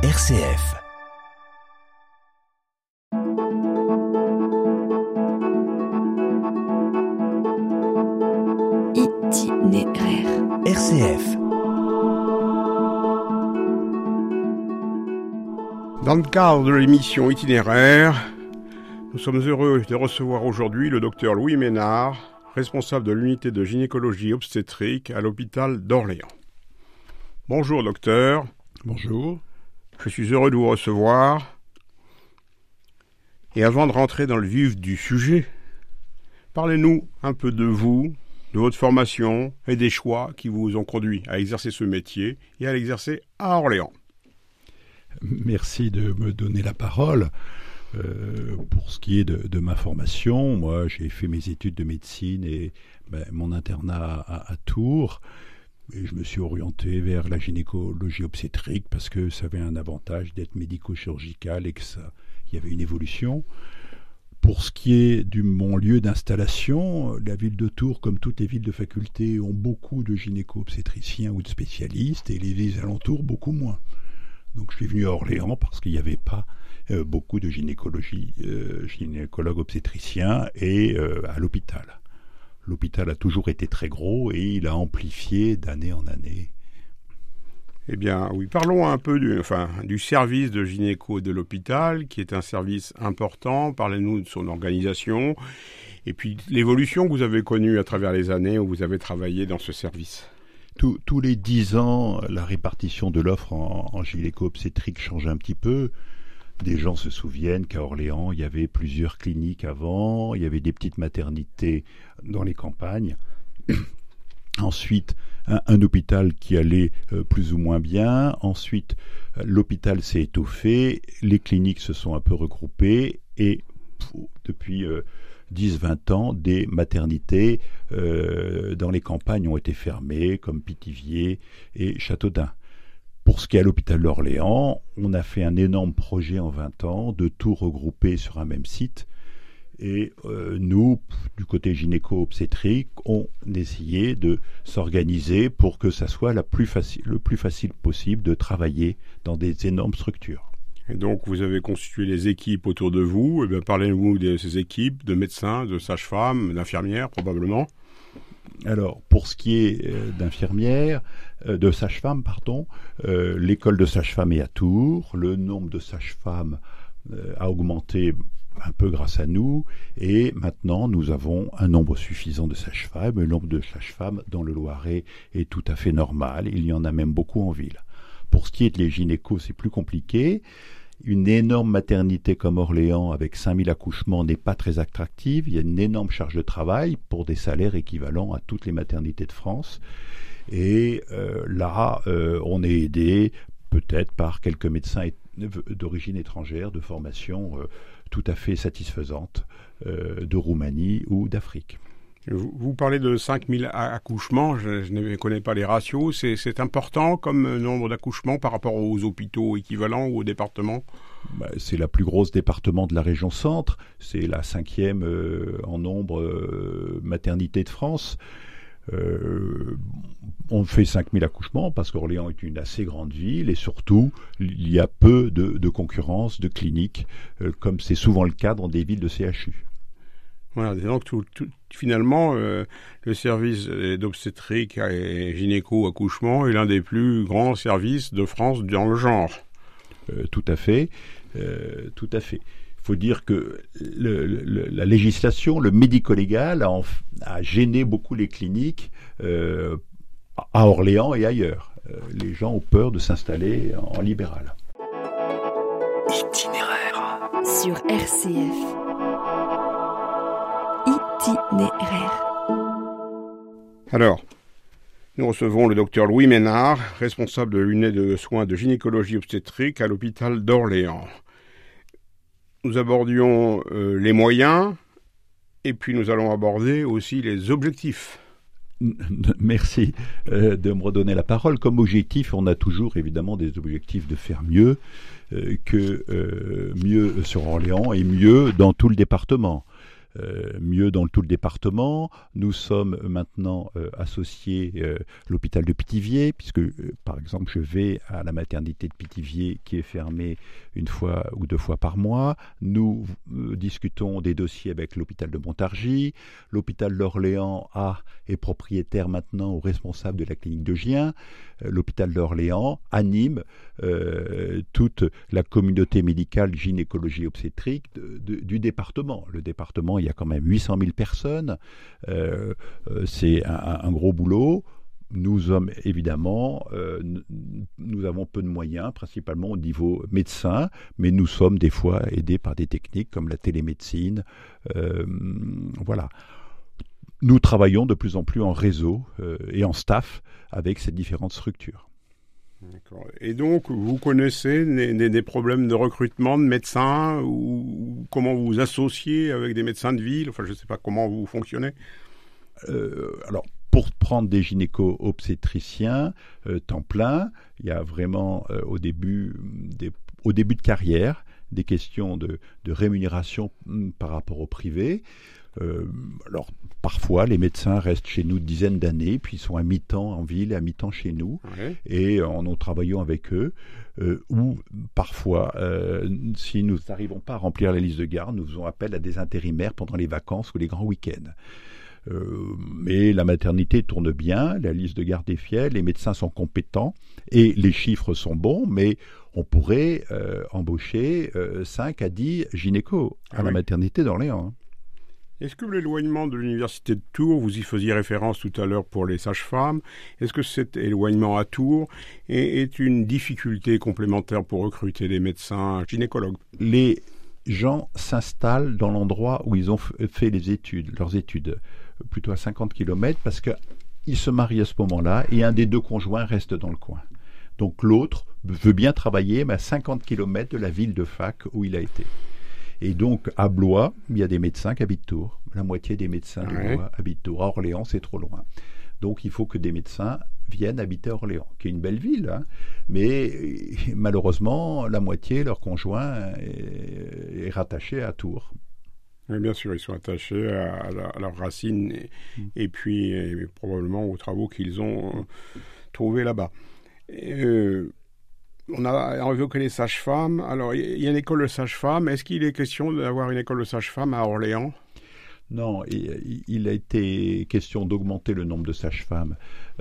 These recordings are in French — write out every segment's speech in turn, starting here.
RCF. Itinéraire. RCF. Dans le cadre de l'émission Itinéraire, nous sommes heureux de recevoir aujourd'hui le docteur Louis Ménard, responsable de l'unité de gynécologie obstétrique à l'hôpital d'Orléans. Bonjour docteur. Bonjour. Je suis heureux de vous recevoir. Et avant de rentrer dans le vif du sujet, parlez-nous un peu de vous, de votre formation et des choix qui vous ont conduit à exercer ce métier et à l'exercer à Orléans. Merci de me donner la parole. Euh, pour ce qui est de, ma formation, moi j'ai fait mes études de médecine et ben, mon internat à, Tours. Je me suis orienté vers la gynécologie obstétrique parce que ça avait un avantage d'être médico-chirurgical et que ça, y avait une évolution. Pour ce qui est de mon lieu d'installation, la ville de Tours, comme toutes les villes de faculté, ont beaucoup de gynéco-obstétriciens ou de spécialistes et les villes alentours beaucoup moins. Donc je suis venu à Orléans parce qu'il n'y avait pas euh, beaucoup de euh, gynécologues obstétriciens et euh, à l'hôpital. L'hôpital a toujours été très gros et il a amplifié d'année en année. Eh bien, oui, parlons un peu du, enfin, du service de gynéco de l'hôpital, qui est un service important. Parlez-nous de son organisation et puis l'évolution que vous avez connue à travers les années où vous avez travaillé dans ce service. Tous, tous les dix ans, la répartition de l'offre en, en gynéco-obstétrique change un petit peu. Des gens se souviennent qu'à Orléans, il y avait plusieurs cliniques avant, il y avait des petites maternités dans les campagnes. Ensuite, un, hôpital qui allait euh, plus ou moins bien. Ensuite, euh, l'hôpital s'est étoffé, les cliniques se sont un peu regroupées et depuis euh, 10-20 ans, des maternités euh, dans les campagnes ont été fermées, comme Pithiviers et Châteaudun. Pour ce qui est à l'hôpital d'Orléans, on a fait un énorme projet en 20 ans de tout regrouper sur un même site. Et euh, nous, du côté gynéco-obstétrique, on essayait de s'organiser pour que ça soit la plus facile, le plus facile possible de travailler dans des énormes structures. Et donc, vous avez constitué les équipes autour de vous. Eh Parlez-nous de ces équipes, de médecins, de sages-femmes, d'infirmières, probablement. Alors, pour ce qui est euh, d'infirmières, de sages-femmes, pardon, euh, l'école de sages-femmes est à Tours. Le nombre de sages-femmes euh, a augmenté un peu grâce à nous. Et maintenant, nous avons un nombre suffisant de sages-femmes. Le nombre de sages-femmes dans le Loiret est tout à fait normal. Il y en a même beaucoup en ville. Pour ce qui est de les gynécos, c'est plus compliqué. Une énorme maternité comme Orléans avec 5000 accouchements n'est pas très attractive. Il y a une énorme charge de travail pour des salaires équivalents à toutes les maternités de France. Et euh, là, euh, on est aidé peut-être par quelques médecins d'origine étrangère, de formation euh, tout à fait satisfaisante de Roumanie ou d'Afrique. Vous, vous, parlez de 5000 accouchements, je, je, ne connais pas les ratios. C'est important comme nombre d'accouchements par rapport aux hôpitaux équivalents ou aux départements? Bah, C'est la plus grosse département de la région centre. C'est la cinquième euh, en nombre euh, maternité de France. Euh, on fait 5000 accouchements parce qu'Orléans est une assez grande ville et surtout il y a peu de, de concurrence de cliniques euh, comme c'est souvent le cas dans des villes de CHU. Voilà, donc tout, tout, finalement, euh, le service d'obstétrique et gynéco-accouchement est l'un des plus grands services de France dans le genre. Tout à fait, tout à fait. Il faut dire que le, le, la législation, le médico-légal a, a, gêné beaucoup les cliniques euh, à Orléans et ailleurs. Euh, les gens ont peur de s'installer en, en libéral. Itinéraire sur RCF itinéraire. Alors, nous recevons le docteur Louis Ménard, responsable de l'unité de soins de gynécologie obstétrique à l'hôpital d'Orléans. Nous abordions euh, les moyens et puis nous allons aborder aussi les objectifs. Merci euh, de me redonner la parole. Comme objectif, on a toujours évidemment des objectifs de faire mieux euh, que mieux sur Orléans et mieux dans tout le département. Euh, mieux dans tout le département. Nous sommes maintenant euh, associés euh, l'hôpital de Pithiviers, puisque par exemple je vais à la maternité de Pithiviers qui est fermée une fois ou deux fois par mois. Nous discutons des dossiers avec l'hôpital de Montargis. L'hôpital d'Orléans a est propriétaire maintenant au responsable de la clinique de Gien. L'hôpital d'Orléans anime toute la communauté médicale gynécologie obstétrique du département. Le département, il y a quand même 800 000 personnes. Euh, euh, c'est un, gros boulot. Nous sommes évidemment, euh, nous avons peu de moyens, principalement au niveau médecin, mais nous sommes des fois aidés par des techniques comme la télémédecine. voilà. Nous travaillons de plus en plus en réseau et en staff avec ces différentes structures. Et donc, vous connaissez des, problèmes de recrutement de médecins ou, comment vous vous associez avec des médecins de ville? Enfin, je ne sais pas comment vous fonctionnez. Euh, alors, pour prendre des gynéco-obstétriciens euh, temps plein, il y a vraiment euh, au, début des, au début de carrière des questions de, de rémunération hmm, par rapport au privé. Euh, alors, parfois, les médecins restent chez nous dizaines d'années, puis ils sont à mi-temps en ville et à mi-temps chez nous, et en nous travaillons avec eux. Euh, ou parfois, euh, si nous n'arrivons pas à remplir la liste de garde, nous faisons appel à des intérimaires pendant les vacances ou les grands week-ends. mais la maternité tourne bien, la liste de garde est fière, les médecins sont compétents et les chiffres sont bons, mais on pourrait embaucher 5 à 10 gynécos à ah la maternité d'Orléans. Est-ce que l'éloignement de l'université de Tours, vous y faisiez référence tout à l'heure pour les sages-femmes, est-ce que cet éloignement à Tours est, une difficulté complémentaire pour recruter des médecins gynécologues? Les gens s'installent dans l'endroit où ils ont fait les études, leurs études, plutôt à 50 km, parce qu'ils se marient à ce moment-là et un des deux conjoints reste dans le coin. Donc l'autre veut bien travailler, mais à 50 km de la ville de fac où il a été. Et donc, à Blois, il y a des médecins qui habitent Tours. La moitié des médecins de Blois habitent Tours. À Orléans, c'est trop loin. Donc, il faut que des médecins viennent habiter Orléans, qui est une belle ville, hein. mais malheureusement, la moitié, leur conjoint, est, rattaché à Tours. Oui, bien sûr, ils sont attachés à, leurs racines et, mm. puis probablement aux travaux qu'ils ont trouvés là-bas. Euh, on a évoqué les sages-femmes. Alors, il y a une école de sages-femmes. Est-ce qu'il est question d'avoir une école de sages-femmes à Orléans? Non, il a été question d'augmenter le nombre de sages-femmes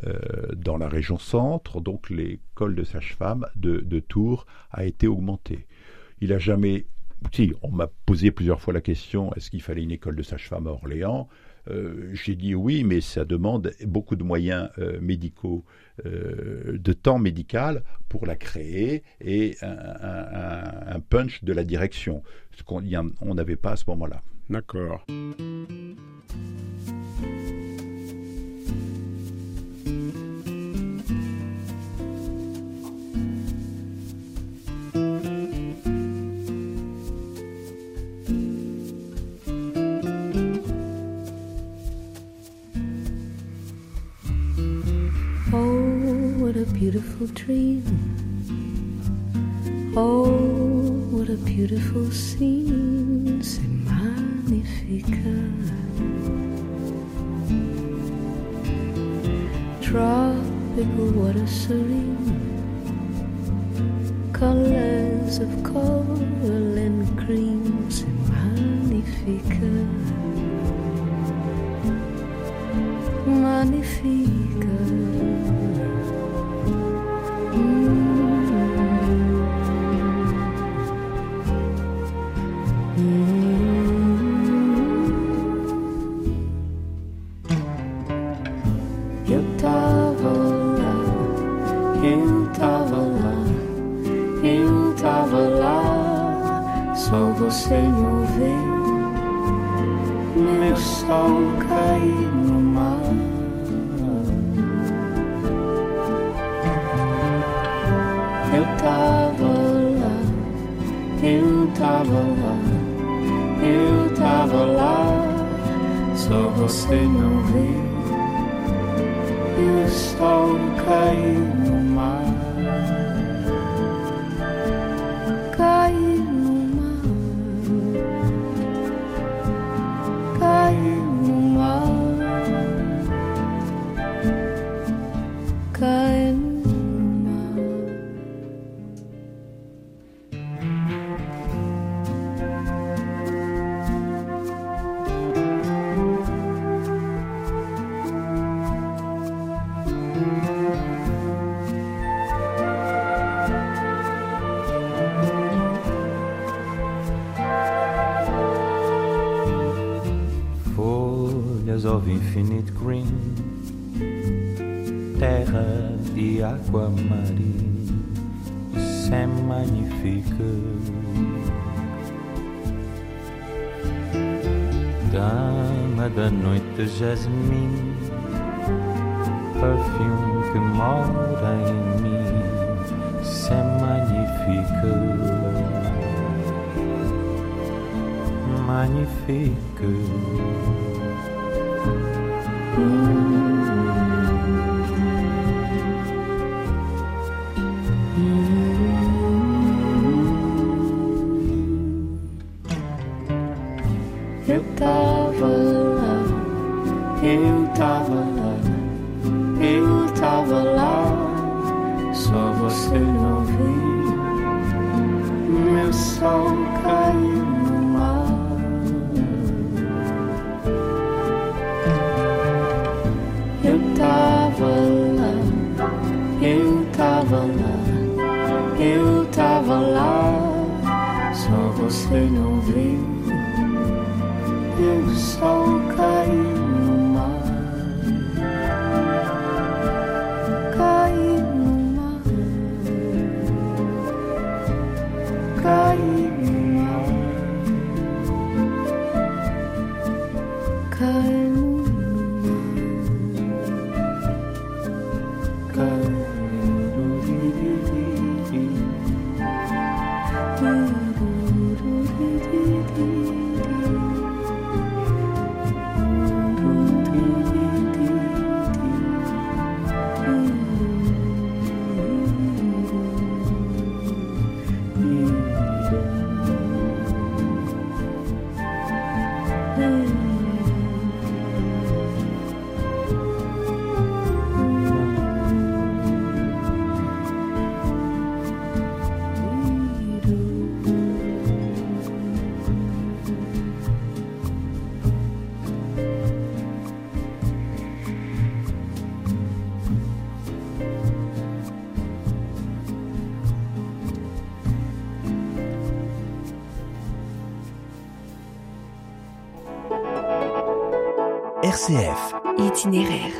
euh, dans la région centre, donc l'école de sages-femmes de, Tours a été augmentée. Il a jamais. Si, on m'a posé plusieurs fois la question est-ce qu'il fallait une école de sages-femmes à Orléans? Euh, J'ai dit oui, mais ça demande beaucoup de moyens euh, médicaux euh, de temps médical pour la créer et un, punch de la direction, ce qu'on n'avait pas à ce moment-là. D'accord. Beautiful dream. Oh, what a beautiful scene. C'est magnifique. Tropical water serene. Colors of coral and cream. C'est magnifique. Magnifique. meu sol cair no mar. Eu tava lá, eu tava lá, eu tava lá, só você não viu. E o sol cair infinite green, terra e água marinha, isso é magnífico. Dama da noite, jasmim, perfume que mora em mim, isso é magnífico. Tava lá, só você não viu. O sol Itinéraire.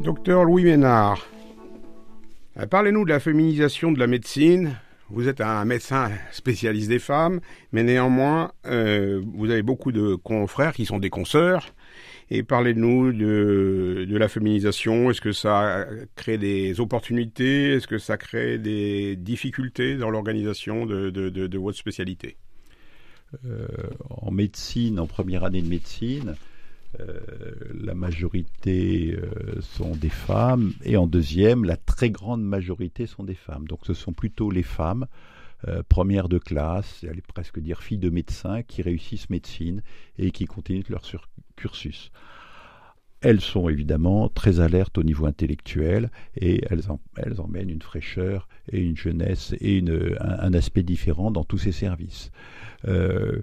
Docteur Louis Ménard, euh, parlez-nous de la féminisation de la médecine. Vous êtes un médecin spécialiste des femmes, mais néanmoins, euh, vous avez beaucoup de confrères qui sont des consoeurs. Et parlez-nous de, la féminisation. Est-ce que ça crée des opportunités? Est-ce que ça crée des difficultés dans l'organisation de, de, votre spécialité? En médecine, en première année de médecine, euh, la majorité euh, sont des femmes et en deuxième, la très grande majorité sont des femmes. Donc ce sont plutôt les femmes, euh, premières de classe, j'allais presque dire filles de médecins, qui réussissent médecine et qui continuent leur cursus. Elles sont évidemment très alertes au niveau intellectuel et elles, en- elles emmènent une fraîcheur et une jeunesse et un, aspect différent dans tous ces services. Euh,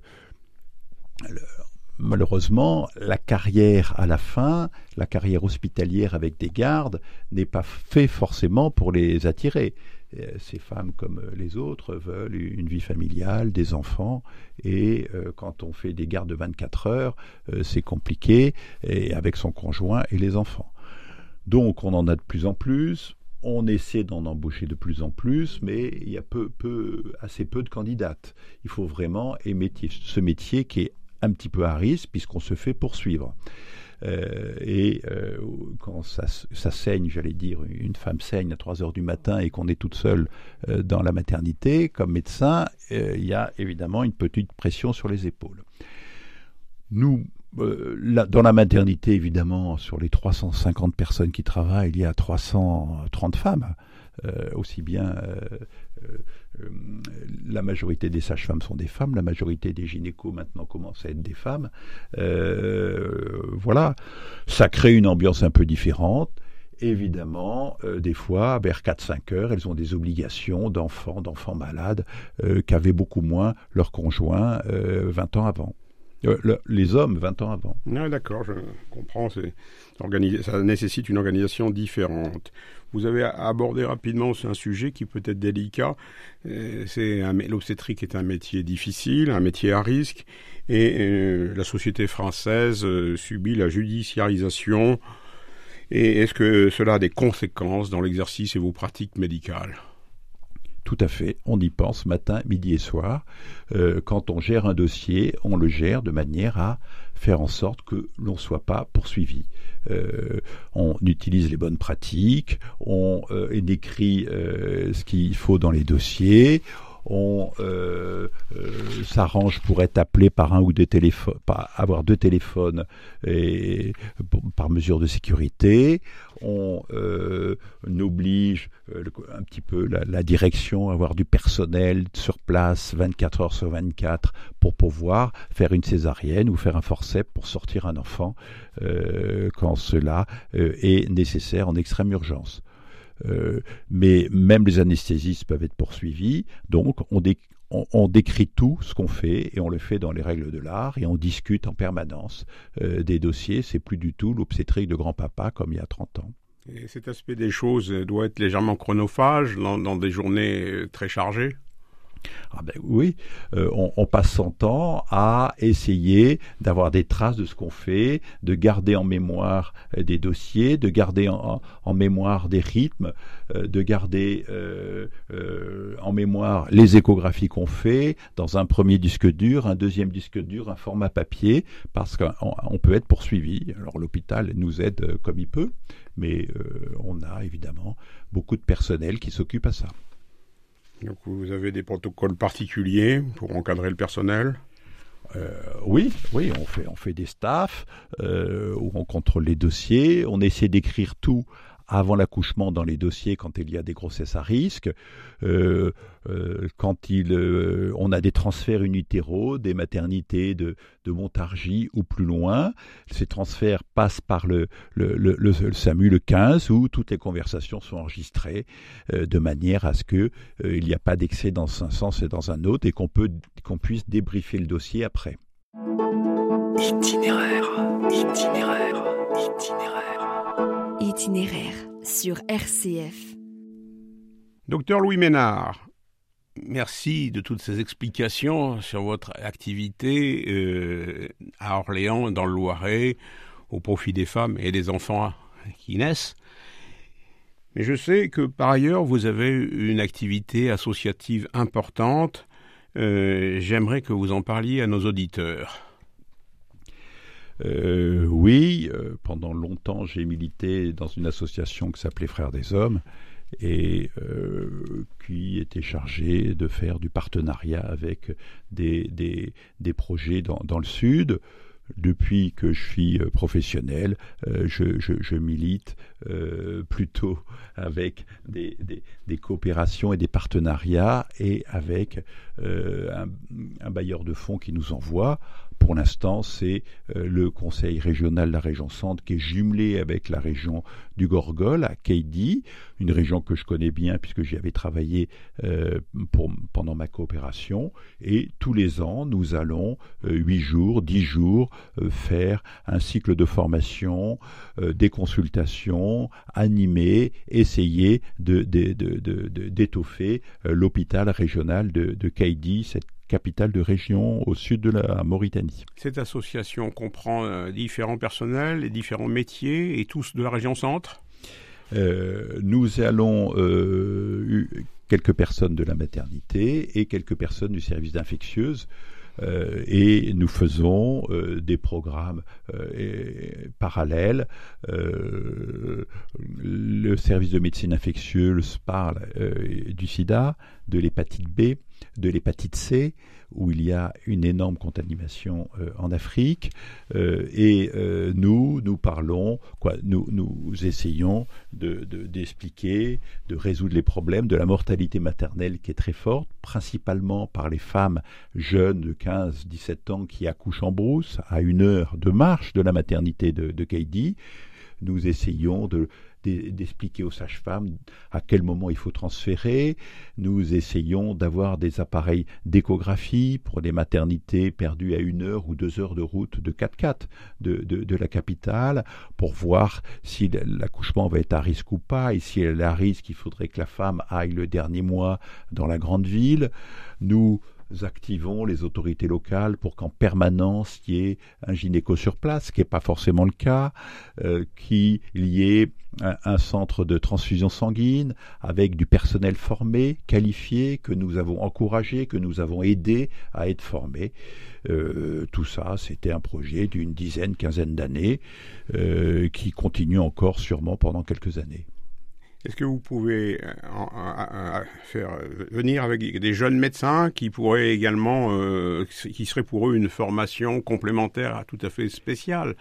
malheureusement, la carrière à la fin, la carrière hospitalière avec des gardes, n'est pas fait forcément pour les attirer. Euh, Ces femmes, comme euh, les autres, veulent une vie familiale, des enfants, et euh, quand on fait des gardes de 24 heures, c'est compliqué, et avec son conjoint et les enfants. Donc on en a de plus en plus, on essaie d'en embaucher de plus en plus, mais il y a peu, peu, assez peu de candidates. Il faut vraiment aimer ce métier qui est un petit peu à risque puisqu'on se fait poursuivre. Euh, et euh, quand ça, saigne, j'allais dire, une femme saigne à 3 heures du matin et qu'on est toute seule euh, dans la maternité, comme médecin, il y a évidemment une petite pression sur les épaules. Nous, dans la maternité, évidemment, sur les 350 personnes qui travaillent, il y a 330 femmes. Aussi bien la majorité des sages-femmes sont des femmes, la majorité des gynécos maintenant commencent à être des femmes. Euh, voilà, ça crée une ambiance un peu différente. Évidemment, euh, des fois, vers 4-5 heures, elles ont des obligations d'enfants, d'enfants malades, euh, qu'avaient beaucoup moins leurs conjoints 20 ans avant. Euh, le- les hommes, 20 ans avant. Ah, D'accord, je comprends. Ça nécessite une organisation différente. Vous avez abordé rapidement un sujet qui peut être délicat. Euh, C'est l'obstétrique est un métier difficile, un métier à risque, et euh, la société française subit la judiciarisation. Et est-ce que cela a des conséquences dans l'exercice et vos pratiques médicales? Tout à fait, on y pense matin, midi et soir. Euh, quand on gère un dossier, on le gère de manière à faire en sorte que l'on ne soit pas poursuivi. Euh, on utilise les bonnes pratiques, on euh, écrit euh, ce qu'il faut dans les dossiers, on euh, euh, s'arrange pour être appelé par un ou deux téléphones, avoir deux téléphones par mesure de sécurité. On euh, oblige un petit peu la, la direction à avoir du personnel sur place 24 heures sur 24 pour pouvoir faire une césarienne ou faire un forceps pour sortir un enfant quand cela est nécessaire en extrême urgence. Euh, mais même les anesthésistes peuvent être poursuivis, donc on, dé- on- on décrit tout ce qu'on fait et on le fait dans les règles de l'art et on discute en permanence euh, des dossiers. C'est plus du tout l'obstétrique de grand-papa comme il y a 30 ans. Et cet aspect des choses doit être légèrement chronophage dans, dans des journées euh, très chargées? Ah ben oui, euh, on, passe son temps à essayer d'avoir des traces de ce qu'on fait, de garder en mémoire euh, des dossiers, de garder en, mémoire des rythmes, euh, de garder en mémoire les échographies qu'on fait dans un premier disque dur, un deuxième disque dur, un format papier, parce qu'on on peut être poursuivi. Alors l'hôpital nous aide comme il peut, mais on a évidemment beaucoup de personnel qui s'occupe à ça. Donc vous avez des protocoles particuliers pour encadrer le personnel? Euh, oui, oui, on fait, on fait des staffs euh, où on contrôle les dossiers, on essaie d'écrire tout avant l'accouchement dans les dossiers quand il y a des grossesses à risque, euh, euh, quand il, euh, on a des transferts unitéro, des maternités de, de Montargis ou plus loin. Ces transferts passent par le, le, le, SAMU le 15 où toutes les conversations sont enregistrées de manière à ce euh, il n'y a pas d'excès dans un sens et dans un autre et qu'on qu'on puisse débriefer le dossier après. Itinéraire, itinéraire, itinéraire. Itinéraire sur RCF. Docteur Louis Ménard, merci de toutes ces explications sur votre activité euh, à Orléans, dans le Loiret, au profit des femmes et des enfants qui naissent. Mais je sais que par ailleurs, vous avez une activité associative importante. Euh, J'aimerais que vous en parliez à nos auditeurs. Euh, oui, euh, pendant longtemps, j'ai milité dans une association qui s'appelait Frères des Hommes et euh, qui était chargée de faire du partenariat avec des, des, des projets dans, dans le Sud. Depuis que je suis euh, professionnel, euh, je, je, je milite euh, plutôt avec des, des, coopérations et des partenariats et avec un, un bailleur de fonds qui nous envoie pour l'instant, c'est euh, le conseil régional de la région Centre qui est jumelé avec la région du Gorgol à Keidi, une région que je connais bien puisque j'y avais travaillé euh, pendant ma coopération. Et tous les ans, nous allons euh, huit jours, dix jours euh, faire un cycle de formation, euh, des consultations, animer, essayer d'étoffer euh, l'hôpital régional de, de cette capitale de région au sud de la Mauritanie. Cette association comprend euh, différents personnels et différents métiers et tous de la région centre? Euh, nous allons euh, eu quelques personnes de la maternité et quelques personnes du service d'infectieuse. Euh, et nous faisons des programmes et- parallèles. Le service de médecine infectieuse parle du sida, de l'hépatite B, de l'hépatite C, où il y a une énorme contamination euh, en Afrique. Euh, et euh, nous, nous parlons, quoi, nous, nous essayons de- de- d'expliquer, de, résoudre les problèmes de la mortalité maternelle qui est très forte, principalement par les femmes jeunes de 15-17 ans qui accouchent en brousse, à une heure de marche de la maternité de, de. Nous essayons de d'expliquer aux sages-femmes à quel moment il faut transférer. Nous essayons d'avoir des appareils d'échographie pour des maternités perdues à une heure ou deux heures de route de 4x4 de, de, la capitale pour voir si l'accouchement va être à risque ou pas et si elle est à risque, il faudrait que la femme aille le dernier mois dans la grande ville. Nous activons les autorités locales pour qu'en permanence il y ait un gynéco sur place, ce qui n'est pas forcément le cas, euh, qu'il y ait un, centre de transfusion sanguine avec du personnel formé, qualifié, que nous avons encouragé, que nous avons aidé à être formé. Euh, tout ça, c'était un projet d'une dizaine, quinzaine d'années euh, qui continue encore sûrement pendant quelques années. Est-ce que vous pouvez euh, euh, faire venir avec des jeunes médecins qui pourraient également, euh, qui serait pour eux une formation complémentaire tout à fait spéciale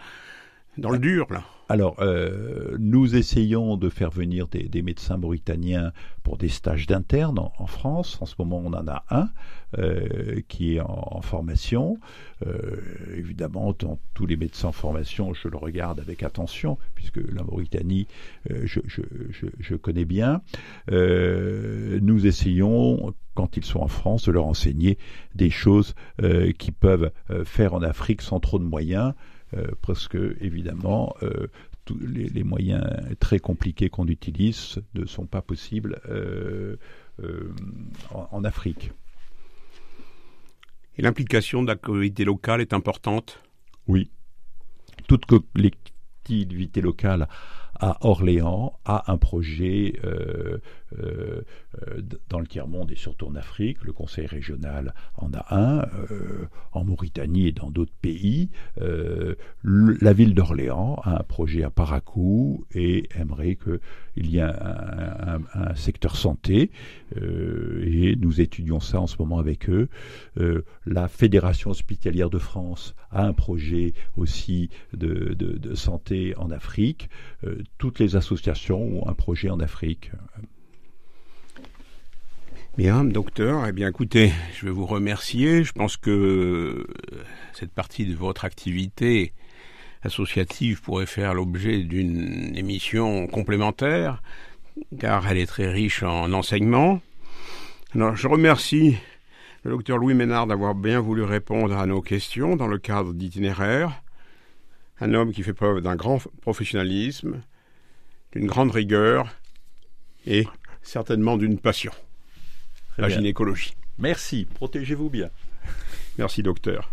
dans le dur là? Alors, euh, nous essayons de faire venir des, médecins mauritaniens pour des stages d'interne en, France. En ce moment, on en a un euh, qui est en, formation. Euh, évidemment, tous les médecins en formation, je le regarde avec attention, puisque la Mauritanie, je, je, connais bien. nous essayons quand ils sont en France, de leur enseigner des choses qu'ils peuvent faire en Afrique sans trop de moyens. Euh, parce que évidemment euh, tous les, moyens très compliqués qu'on utilise ne sont pas possibles euh, en, Afrique. Et l'implication de la communauté locale est importante? Oui. Toute collectivité locale à Orléans a un projet euh, euh, euh, dans le tiers-monde et surtout en Afrique. Le Conseil régional en a un, en Mauritanie et dans d'autres pays. la ville d'Orléans a un projet à Paracou et aimerait qu'il y ait un, secteur santé. et nous étudions ça en ce moment avec eux. la Fédération hospitalière de France a un projet aussi de santé en Afrique toutes les associations ont un projet en Afrique. Bien, docteur. Eh bien, écoutez, je vais vous remercier. Je pense que euh, cette partie de votre activité associative pourrait faire l'objet d'une émission complémentaire, car elle est très riche en enseignements. Alors, je remercie le docteur Louis Ménard d'avoir bien voulu répondre à nos questions dans le cadre d'itinéraire. Un homme qui fait preuve d'un grand professionnalisme, d'une grande rigueur et certainement d'une passion. La gynécologie. Merci, protégez-vous bien. Merci docteur.